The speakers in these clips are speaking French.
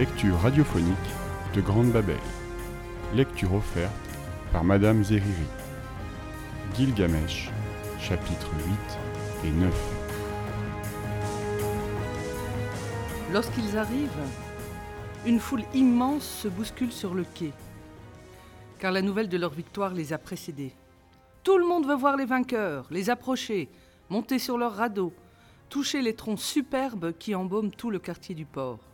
Lecture radiophonique de Grande Babel. Lecture offerte par Madame Zeriri. Gilgamesh, chapitres 8 et 9. Lorsqu'ils arrivent, une foule immense se bouscule sur le quai, car la nouvelle de leur victoire les a précédés. Tout le monde veut voir les vainqueurs, les approcher, monter sur leurs radeaux, toucher les troncs superbes qui embaument tout le quartier du port.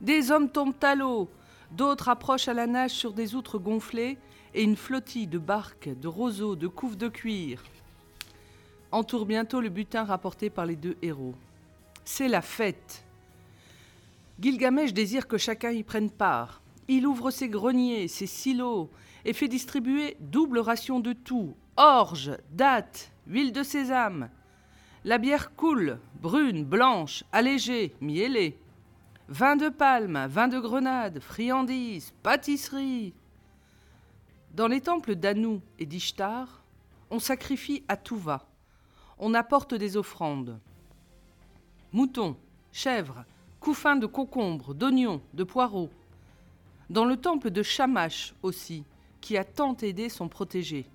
Des hommes tombent à l'eau, d'autres approchent à la nage sur des outres gonflées, et une flottille de barques, de roseaux, de couves de cuir entoure bientôt le butin rapporté par les deux héros. C'est la fête. Gilgamesh désire que chacun y prenne part. Il ouvre ses greniers, ses silos, et fait distribuer double ration de tout orge, dattes, huile de sésame. La bière coule, brune, blanche, allégée, miellée. Vin de palme, vin de grenade, friandises, pâtisseries. Dans les temples d'Anu et d'Ishtar, on sacrifie à tout va. On apporte des offrandes. Moutons, chèvres, couffins de concombres, d'oignons, de poireaux. Dans le temple de Shamash aussi, qui a tant aidé son protégé.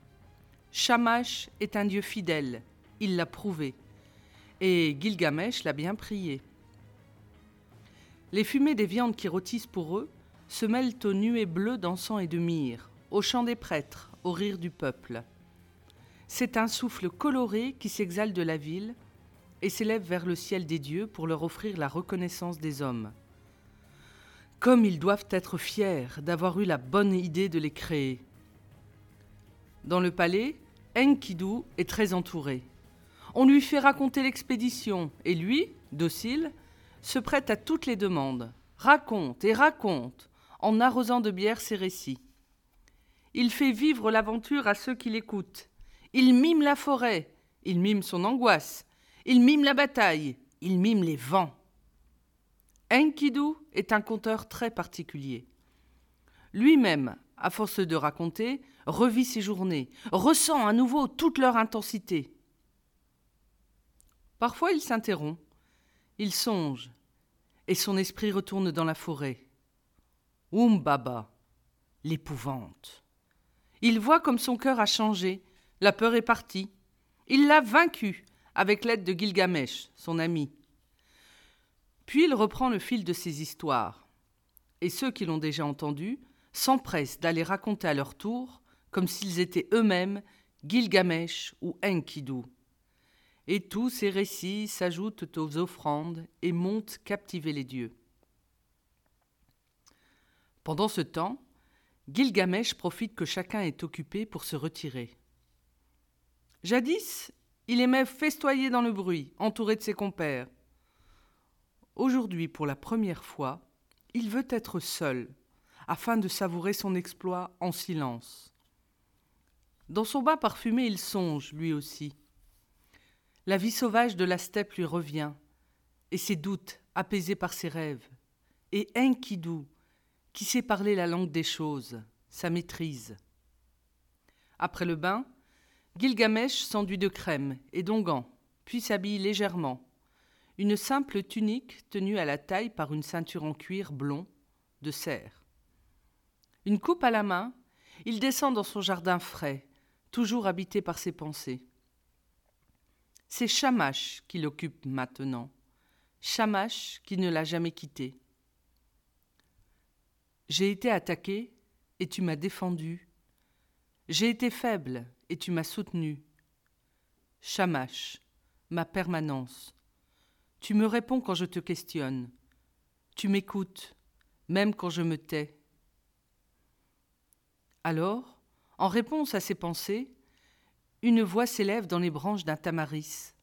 Shamash est un dieu fidèle, il l'a prouvé. Et Gilgamesh l'a bien prié. Les fumées des viandes qui rôtissent pour eux se mêlent aux nuées bleues d'encens et de myrrhe, au chant des prêtres, au rire du peuple. C'est un souffle coloré qui s'exhale de la ville et s'élève vers le ciel des dieux pour leur offrir la reconnaissance des hommes. Comme ils doivent être fiers d'avoir eu la bonne idée de les créer. Dans le palais, Enkidu est très entouré. On lui fait raconter l'expédition et lui, docile, se prête à toutes les demandes, raconte et raconte, en arrosant de bière ses récits. Il fait vivre l'aventure à ceux qui l'écoutent. Il mime la forêt, il mime son angoisse, il mime la bataille, il mime les vents. Enkidu est un conteur très particulier. Lui-même, à force de raconter, revit ses journées, ressent à nouveau toute leur intensité. Parfois il s'interrompt, il songe, et son esprit retourne dans la forêt. Baba, l'épouvante. Il voit comme son cœur a changé, la peur est partie. Il l'a vaincu avec l'aide de Gilgamesh, son ami. Puis il reprend le fil de ses histoires, et ceux qui l'ont déjà entendu s'empressent d'aller raconter à leur tour, comme s'ils étaient eux-mêmes Gilgamesh ou Enkidu et tous ces récits s'ajoutent aux offrandes et montent captiver les dieux. Pendant ce temps, Gilgamesh profite que chacun est occupé pour se retirer. Jadis, il aimait festoyer dans le bruit, entouré de ses compères. Aujourd'hui, pour la première fois, il veut être seul, afin de savourer son exploit en silence. Dans son bain parfumé, il songe, lui aussi, la vie sauvage de la steppe lui revient, et ses doutes apaisés par ses rêves. Et Enkidu, qui sait parler la langue des choses, sa maîtrise. Après le bain, Gilgamesh s'enduit de crème et d'onguents, puis s'habille légèrement. Une simple tunique tenue à la taille par une ceinture en cuir blond de cerf. Une coupe à la main, il descend dans son jardin frais, toujours habité par ses pensées. C'est Shamash qui l'occupe maintenant. Shamash qui ne l'a jamais quitté. J'ai été attaqué et tu m'as défendu. J'ai été faible et tu m'as soutenu. Shamash, ma permanence. Tu me réponds quand je te questionne. Tu m'écoutes, même quand je me tais. Alors, en réponse à ces pensées, une voix s'élève dans les branches d'un tamaris.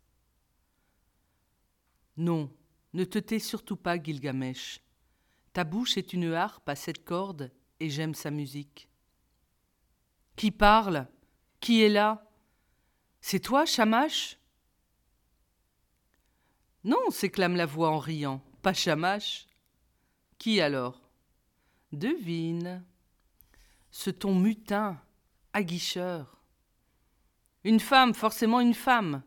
Non, ne te tais surtout pas, Gilgamesh. Ta bouche est une harpe à sept cordes et j'aime sa musique. Qui parle? Qui est là? C'est toi, Shamash? Non, s'éclame la voix en riant. Pas Shamash. Qui alors? Devine. Ce ton mutin, aguicheur. Une femme, forcément une femme.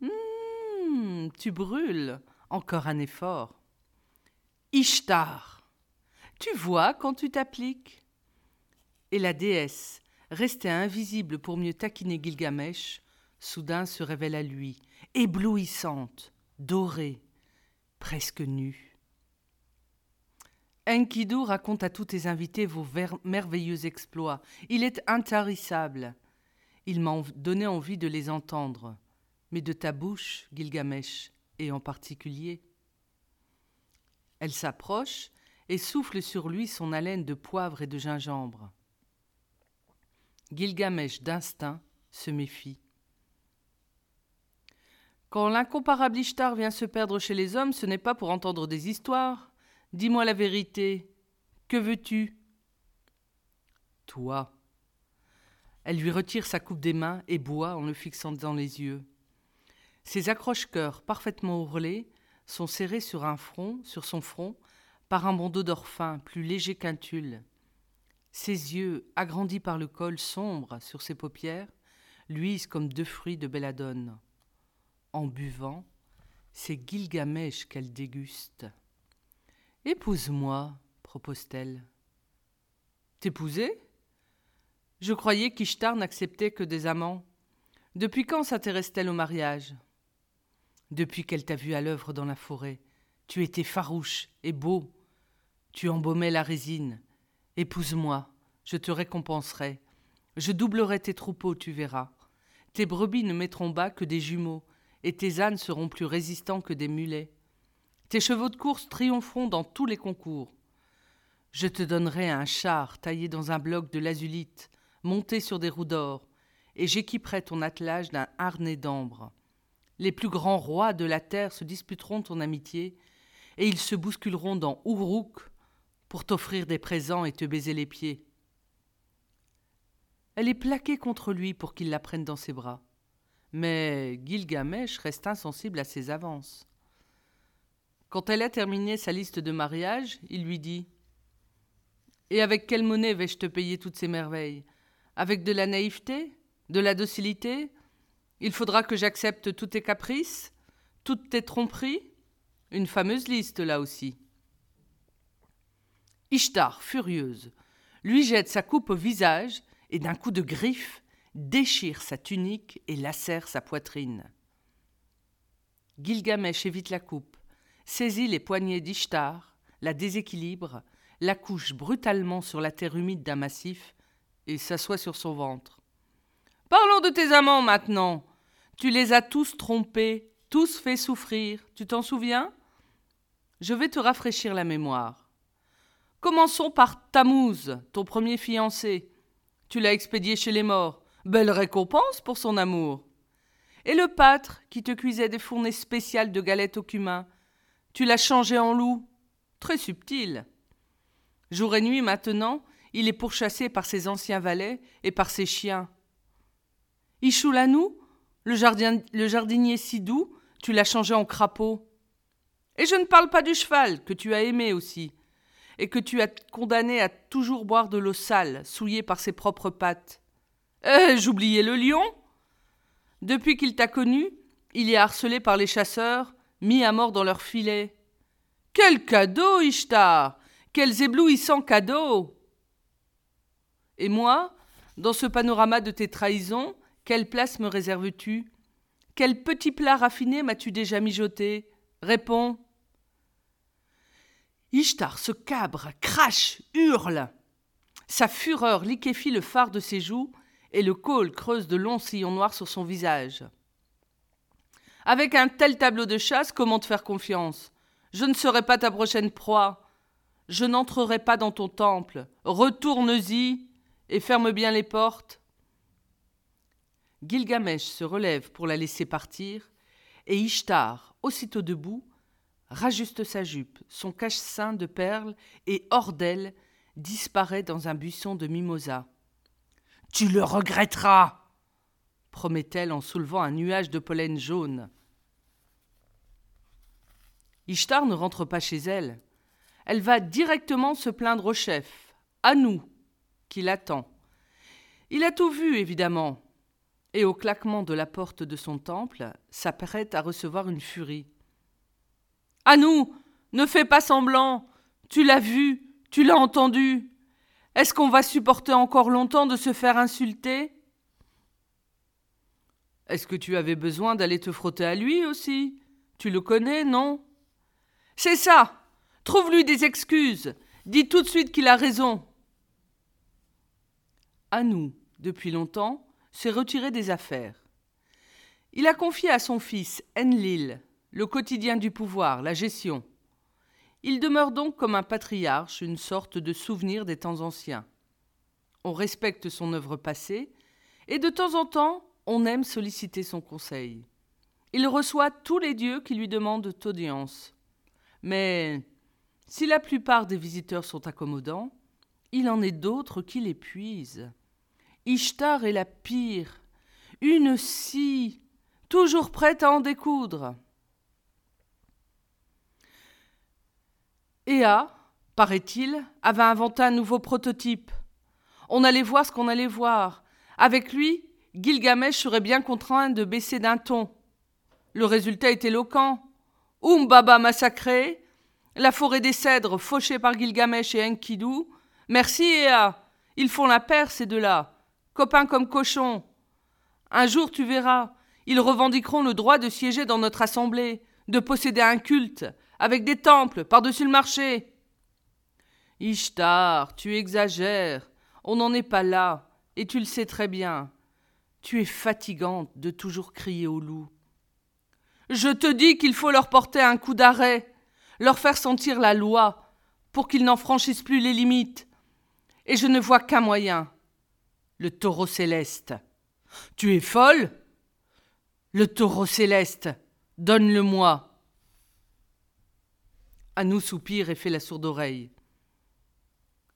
Hum, tu brûles. Encore un effort. Ishtar. Tu vois quand tu t'appliques Et la déesse, restée invisible pour mieux taquiner Gilgamesh, soudain se révèle à lui, éblouissante, dorée, presque nue. Enkidu raconte à tous tes invités vos merveilleux exploits. Il est intarissable. Il m'a donné envie de les entendre. Mais de ta bouche, Gilgamesh, et en particulier. Elle s'approche et souffle sur lui son haleine de poivre et de gingembre. Gilgamesh d'instinct se méfie. Quand l'incomparable Ishtar vient se perdre chez les hommes, ce n'est pas pour entendre des histoires. Dis-moi la vérité. Que veux-tu? Toi. Elle lui retire sa coupe des mains et boit en le fixant dans les yeux. Ses accroche-cœurs parfaitement ourlés sont serrés sur un front, sur son front, par un bandeau d'or fin, plus léger qu'un tulle. Ses yeux, agrandis par le col sombre sur ses paupières, luisent comme deux fruits de belladone. En buvant, c'est Gilgamesh qu'elle déguste. Épouse-moi, propose-t-elle. T'épouser? Je croyais qu'Ishtar n'acceptait que des amants. Depuis quand s'intéresse-t-elle au mariage? Depuis qu'elle t'a vu à l'œuvre dans la forêt. Tu étais farouche et beau. Tu embaumais la résine. Épouse-moi, je te récompenserai. Je doublerai tes troupeaux, tu verras. Tes brebis ne mettront bas que des jumeaux, et tes ânes seront plus résistants que des mulets. Tes chevaux de course triompheront dans tous les concours. Je te donnerai un char taillé dans un bloc de lazulite, monté sur des roues d'or, et j'équiperai ton attelage d'un harnais d'ambre. Les plus grands rois de la terre se disputeront ton amitié, et ils se bousculeront dans Uruk pour t'offrir des présents et te baiser les pieds. Elle est plaquée contre lui pour qu'il la prenne dans ses bras. Mais Gilgamesh reste insensible à ses avances. Quand elle a terminé sa liste de mariage, il lui dit Et avec quelle monnaie vais-je te payer toutes ces merveilles? Avec de la naïveté De la docilité il faudra que j'accepte tous tes caprices, toutes tes tromperies. Une fameuse liste là aussi. Ishtar, furieuse, lui jette sa coupe au visage et d'un coup de griffe déchire sa tunique et lacère sa poitrine. Gilgamesh évite la coupe, saisit les poignets d'Ishtar, la déséquilibre, la couche brutalement sur la terre humide d'un massif et s'assoit sur son ventre. Parlons de tes amants maintenant. Tu les as tous trompés, tous fait souffrir, tu t'en souviens? Je vais te rafraîchir la mémoire. Commençons par Tammuz, ton premier fiancé. Tu l'as expédié chez les morts. Belle récompense pour son amour. Et le pâtre qui te cuisait des fournées spéciales de galettes au cumin. Tu l'as changé en loup. Très subtil. Jour et nuit maintenant, il est pourchassé par ses anciens valets et par ses chiens. Ichoulanou, le, jardinier si doux, tu l'as changé en crapaud. Et je ne parle pas du cheval, que tu as aimé aussi, et que tu as condamné à toujours boire de l'eau sale, souillée par ses propres pattes. Eh, j'oubliais le lion Depuis qu'il t'a connu, il est harcelé par les chasseurs, mis à mort dans leurs filets. Quel cadeau, Ishtar Quels éblouissants cadeaux Et moi, dans ce panorama de tes trahisons, quelle place me réserves-tu? Quel petit plat raffiné m'as-tu déjà mijoté? Réponds. Ishtar se cabre, crache, hurle. Sa fureur liquéfie le phare de ses joues et le col creuse de longs sillons noirs sur son visage. Avec un tel tableau de chasse, comment te faire confiance? Je ne serai pas ta prochaine proie. Je n'entrerai pas dans ton temple. Retourne-y et ferme bien les portes. Gilgamesh se relève pour la laisser partir, et Ishtar, aussitôt debout, rajuste sa jupe, son cache-sein de perles, et hors d'elle, disparaît dans un buisson de mimosa. Tu le regretteras promet-elle en soulevant un nuage de pollen jaune. Ishtar ne rentre pas chez elle. Elle va directement se plaindre au chef, à nous, qui l'attend. Il a tout vu, évidemment, et au claquement de la porte de son temple s'apprête à recevoir une furie. À nous Ne fais pas semblant. Tu l'as vu, tu l'as entendu. Est-ce qu'on va supporter encore longtemps de se faire insulter Est-ce que tu avais besoin d'aller te frotter à lui aussi? Tu le connais, non C'est ça. Trouve-lui des excuses. Dis tout de suite qu'il a raison. À nous, depuis longtemps, s'est retiré des affaires. Il a confié à son fils Enlil le quotidien du pouvoir, la gestion. Il demeure donc comme un patriarche, une sorte de souvenir des temps anciens. On respecte son œuvre passée, et de temps en temps, on aime solliciter son conseil. Il reçoit tous les dieux qui lui demandent audience. Mais si la plupart des visiteurs sont accommodants, il en est d'autres qui l'épuisent. Ishtar est la pire, une scie, toujours prête à en découdre. Ea, paraît-il, avait inventé un nouveau prototype. On allait voir ce qu'on allait voir. Avec lui, Gilgamesh serait bien contraint de baisser d'un ton. Le résultat est éloquent. Umbaba massacré, la forêt des cèdres fauchée par Gilgamesh et Enkidu. Merci Ea, ils font la paire ces deux-là, copains comme cochons. Un jour tu verras, ils revendiqueront le droit de siéger dans notre assemblée, de posséder un culte, avec des temples par-dessus le marché. Ishtar, tu exagères, on n'en est pas là, et tu le sais très bien. Tu es fatigante de toujours crier au loup. Je te dis qu'il faut leur porter un coup d'arrêt, leur faire sentir la loi, pour qu'ils n'en franchissent plus les limites. Et je ne vois qu'un moyen le taureau céleste. Tu es folle? Le taureau céleste, donne-le-moi. Anou soupire et fait la sourde oreille.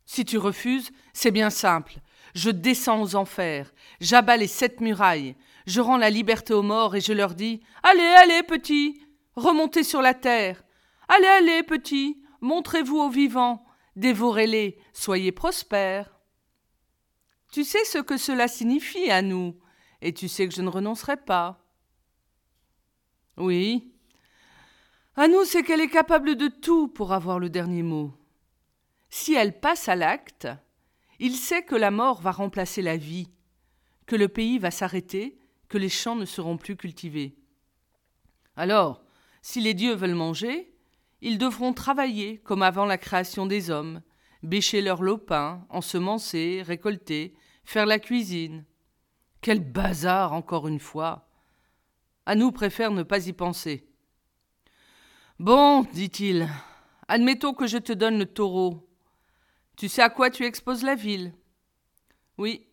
Si tu refuses, c'est bien simple. Je descends aux enfers, j'abats les sept murailles, je rends la liberté aux morts et je leur dis Allez, allez, petits, remontez sur la terre. Allez, allez, petits, montrez-vous aux vivants, dévorez-les, soyez prospères. Tu sais ce que cela signifie à nous, et tu sais que je ne renoncerai pas. Oui, à nous, c'est qu'elle est capable de tout pour avoir le dernier mot. Si elle passe à l'acte, il sait que la mort va remplacer la vie, que le pays va s'arrêter, que les champs ne seront plus cultivés. Alors, si les dieux veulent manger, ils devront travailler comme avant la création des hommes, bêcher leurs lopins, ensemencer, récolter, faire la cuisine. Quel bazar, encore une fois. À nous préfère ne pas y penser. Bon, dit-il, admettons que je te donne le taureau. Tu sais à quoi tu exposes la ville? Oui,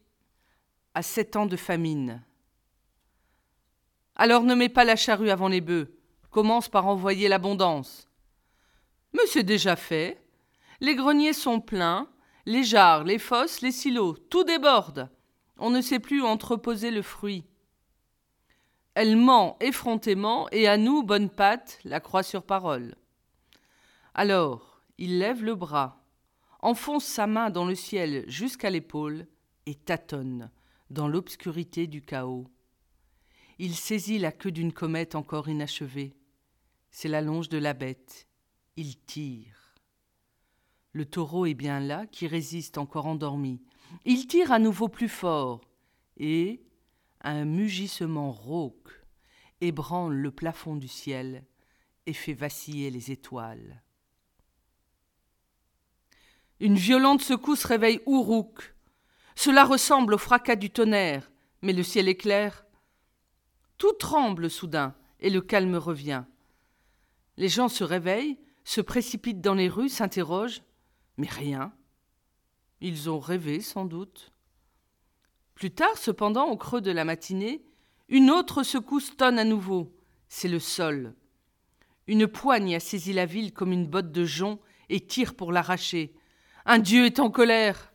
à sept ans de famine. Alors ne mets pas la charrue avant les bœufs. Commence par envoyer l'abondance. Mais c'est déjà fait. Les greniers sont pleins, les jarres, les fosses, les silos, tout déborde. On ne sait plus entreposer le fruit. Elle ment effrontément, et à nous, bonne patte, la croix sur parole. Alors, il lève le bras, enfonce sa main dans le ciel jusqu'à l'épaule, et tâtonne dans l'obscurité du chaos. Il saisit la queue d'une comète encore inachevée. C'est la longe de la bête. Il tire. Le taureau est bien là, qui résiste encore endormi. Il tire à nouveau plus fort, et, un mugissement rauque ébranle le plafond du ciel et fait vaciller les étoiles. Une violente secousse réveille Uruk. Cela ressemble au fracas du tonnerre, mais le ciel est clair. Tout tremble soudain, et le calme revient. Les gens se réveillent, se précipitent dans les rues, s'interrogent, mais rien. Ils ont rêvé sans doute. Plus tard, cependant, au creux de la matinée, une autre secousse tonne à nouveau. C'est le sol. Une poigne a saisi la ville comme une botte de jonc et tire pour l'arracher. Un dieu est en colère.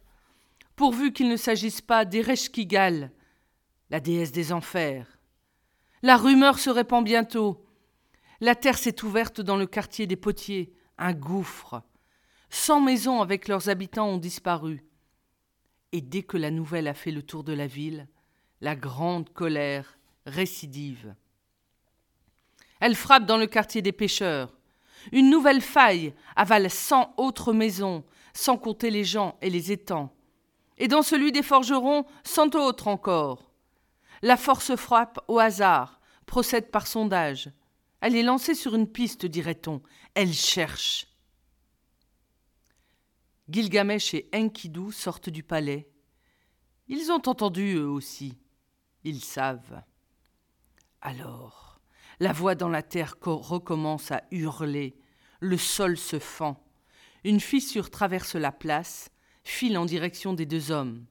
Pourvu qu'il ne s'agisse pas d'Ereshkigal, la déesse des enfers. La rumeur se répand bientôt. La terre s'est ouverte dans le quartier des potiers, un gouffre. Cent maisons avec leurs habitants ont disparu. Et dès que la nouvelle a fait le tour de la ville, la grande colère récidive. Elle frappe dans le quartier des pêcheurs. Une nouvelle faille avale cent autres maisons, sans compter les gens et les étangs. Et dans celui des forgerons, cent autres encore. La force frappe au hasard, procède par sondage. Elle est lancée sur une piste, dirait-on. Elle cherche. Gilgamesh et Enkidu sortent du palais. Ils ont entendu eux aussi. Ils savent. Alors, la voix dans la terre recommence à hurler. Le sol se fend. Une fissure traverse la place, file en direction des deux hommes.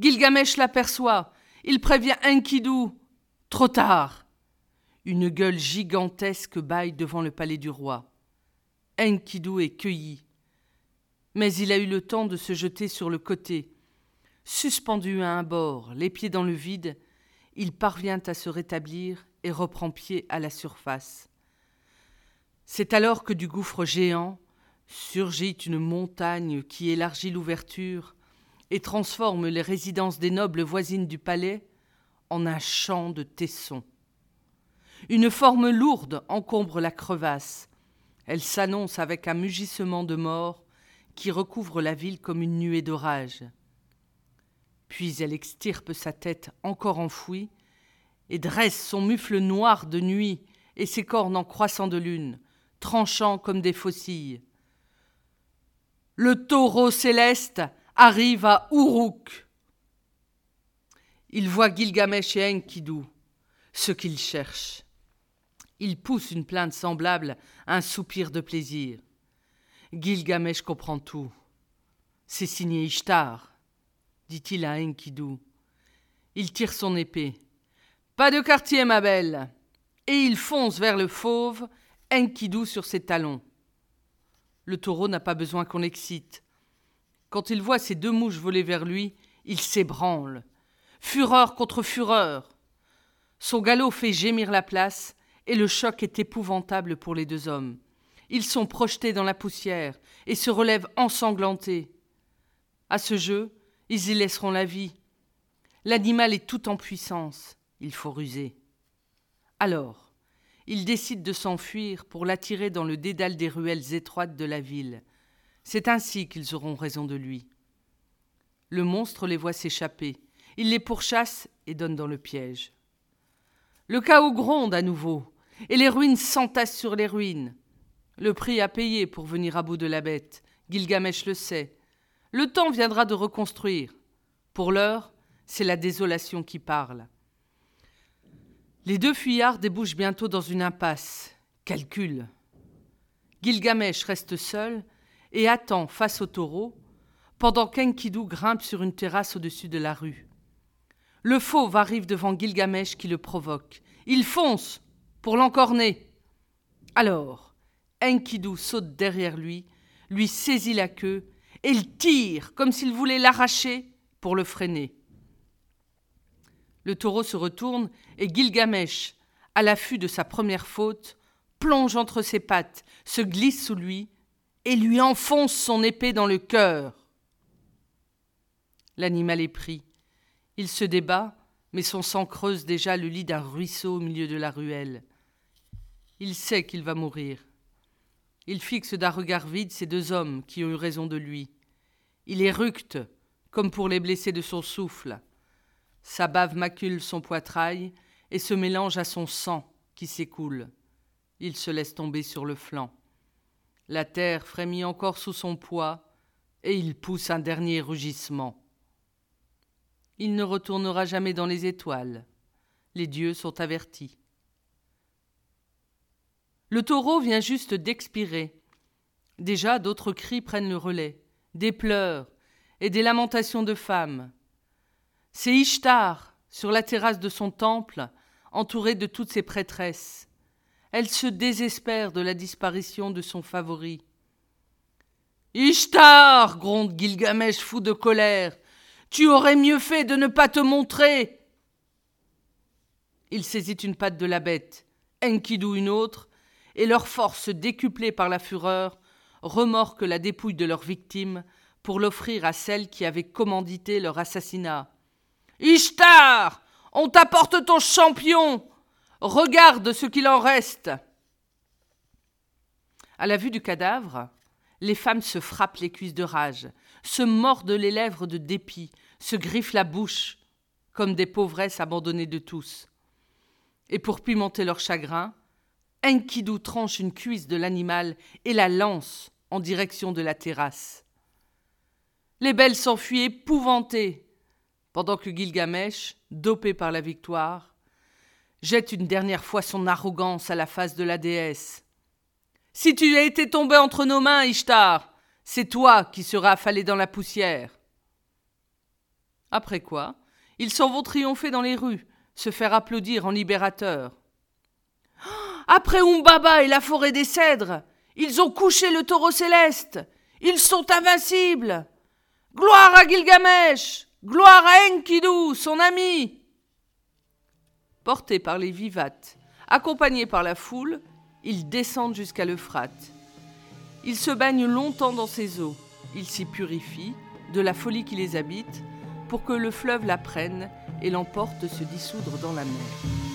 Gilgamesh l'aperçoit. Il prévient Enkidu. Trop tard. Une gueule gigantesque bâille devant le palais du roi. Enkidu est cueilli. Mais il a eu le temps de se jeter sur le côté. Suspendu à un bord, les pieds dans le vide, il parvient à se rétablir et reprend pied à la surface. C'est alors que du gouffre géant surgit une montagne qui élargit l'ouverture et transforme les résidences des nobles voisines du palais en un champ de tessons. Une forme lourde encombre la crevasse. Elle s'annonce avec un mugissement de mort qui recouvre la ville comme une nuée d'orage. Puis elle extirpe sa tête encore enfouie et dresse son mufle noir de nuit et ses cornes en croissant de lune, tranchant comme des faucilles. Le taureau céleste arrive à Uruk. Il voit Gilgamesh et Enkidu, ce qu'il cherche. Il pousse une plainte semblable à un soupir de plaisir. Gilgamesh comprend tout. C'est signé Ishtar, dit-il à Enkidu. Il tire son épée. Pas de quartier, ma belle. Et il fonce vers le fauve, Enkidu sur ses talons. Le taureau n'a pas besoin qu'on l'excite. Quand il voit ces deux mouches voler vers lui, il s'ébranle. Fureur contre fureur. Son galop fait gémir la place, et le choc est épouvantable pour les deux hommes. Ils sont projetés dans la poussière et se relèvent ensanglantés. À ce jeu, ils y laisseront la vie. L'animal est tout en puissance il faut ruser. Alors, il décide de s'enfuir pour l'attirer dans le dédale des ruelles étroites de la ville. C'est ainsi qu'ils auront raison de lui. Le monstre les voit s'échapper. Il les pourchasse et donne dans le piège. Le chaos gronde à nouveau, et les ruines s'entassent sur les ruines. Le prix à payer pour venir à bout de la bête, Gilgamesh le sait. Le temps viendra de reconstruire. Pour l'heure, c'est la désolation qui parle. Les deux fuyards débouchent bientôt dans une impasse. Calcul. Gilgamesh reste seul et attend face au taureau, pendant qu'Enkidu grimpe sur une terrasse au-dessus de la rue. Le fauve arrive devant Gilgamesh qui le provoque. Il fonce pour l'encorner. Alors, Enkidu saute derrière lui, lui saisit la queue et il tire comme s'il voulait l'arracher pour le freiner. Le taureau se retourne et Gilgamesh, à l'affût de sa première faute, plonge entre ses pattes, se glisse sous lui et lui enfonce son épée dans le cœur. L'animal est pris. Il se débat, mais son sang creuse déjà le lit d'un ruisseau au milieu de la ruelle. Il sait qu'il va mourir. Il fixe d'un regard vide ces deux hommes qui ont eu raison de lui. Il éructe, comme pour les blessés de son souffle. Sa bave macule son poitrail et se mélange à son sang qui s'écoule. Il se laisse tomber sur le flanc. La terre frémit encore sous son poids et il pousse un dernier rugissement. Il ne retournera jamais dans les étoiles. Les dieux sont avertis. Le taureau vient juste d'expirer. Déjà d'autres cris prennent le relais, des pleurs et des lamentations de femmes. C'est Ishtar, sur la terrasse de son temple, entourée de toutes ses prêtresses. Elle se désespère de la disparition de son favori. Ishtar gronde Gilgamesh fou de colère. Tu aurais mieux fait de ne pas te montrer. Il saisit une patte de la bête, Enkidu une autre, et leur force décuplée par la fureur remorque la dépouille de leur victime pour l'offrir à celle qui avait commandité leur assassinat. Ishtar, on t'apporte ton champion. Regarde ce qu'il en reste. À la vue du cadavre, les femmes se frappent les cuisses de rage, se mordent les lèvres de dépit, se griffent la bouche, comme des pauvresses abandonnées de tous. Et pour pimenter leur chagrin, Enkidu tranche une cuisse de l'animal et la lance en direction de la terrasse. Les belles s'enfuient épouvantées, pendant que Gilgamesh, dopé par la victoire, jette une dernière fois son arrogance à la face de la déesse. Si tu as été tombé entre nos mains, Ishtar, c'est toi qui seras affalé dans la poussière. Après quoi, ils s'en vont triompher dans les rues, se faire applaudir en libérateurs. Après Umbaba et la forêt des cèdres, ils ont couché le taureau céleste. Ils sont invincibles. Gloire à Gilgamesh. Gloire à Enkidu, son ami. Portés par les vivates, accompagnés par la foule, ils descendent jusqu'à l'Euphrate. Ils se baignent longtemps dans ces eaux. Ils s'y purifient de la folie qui les habite pour que le fleuve la prenne et l'emporte se dissoudre dans la mer.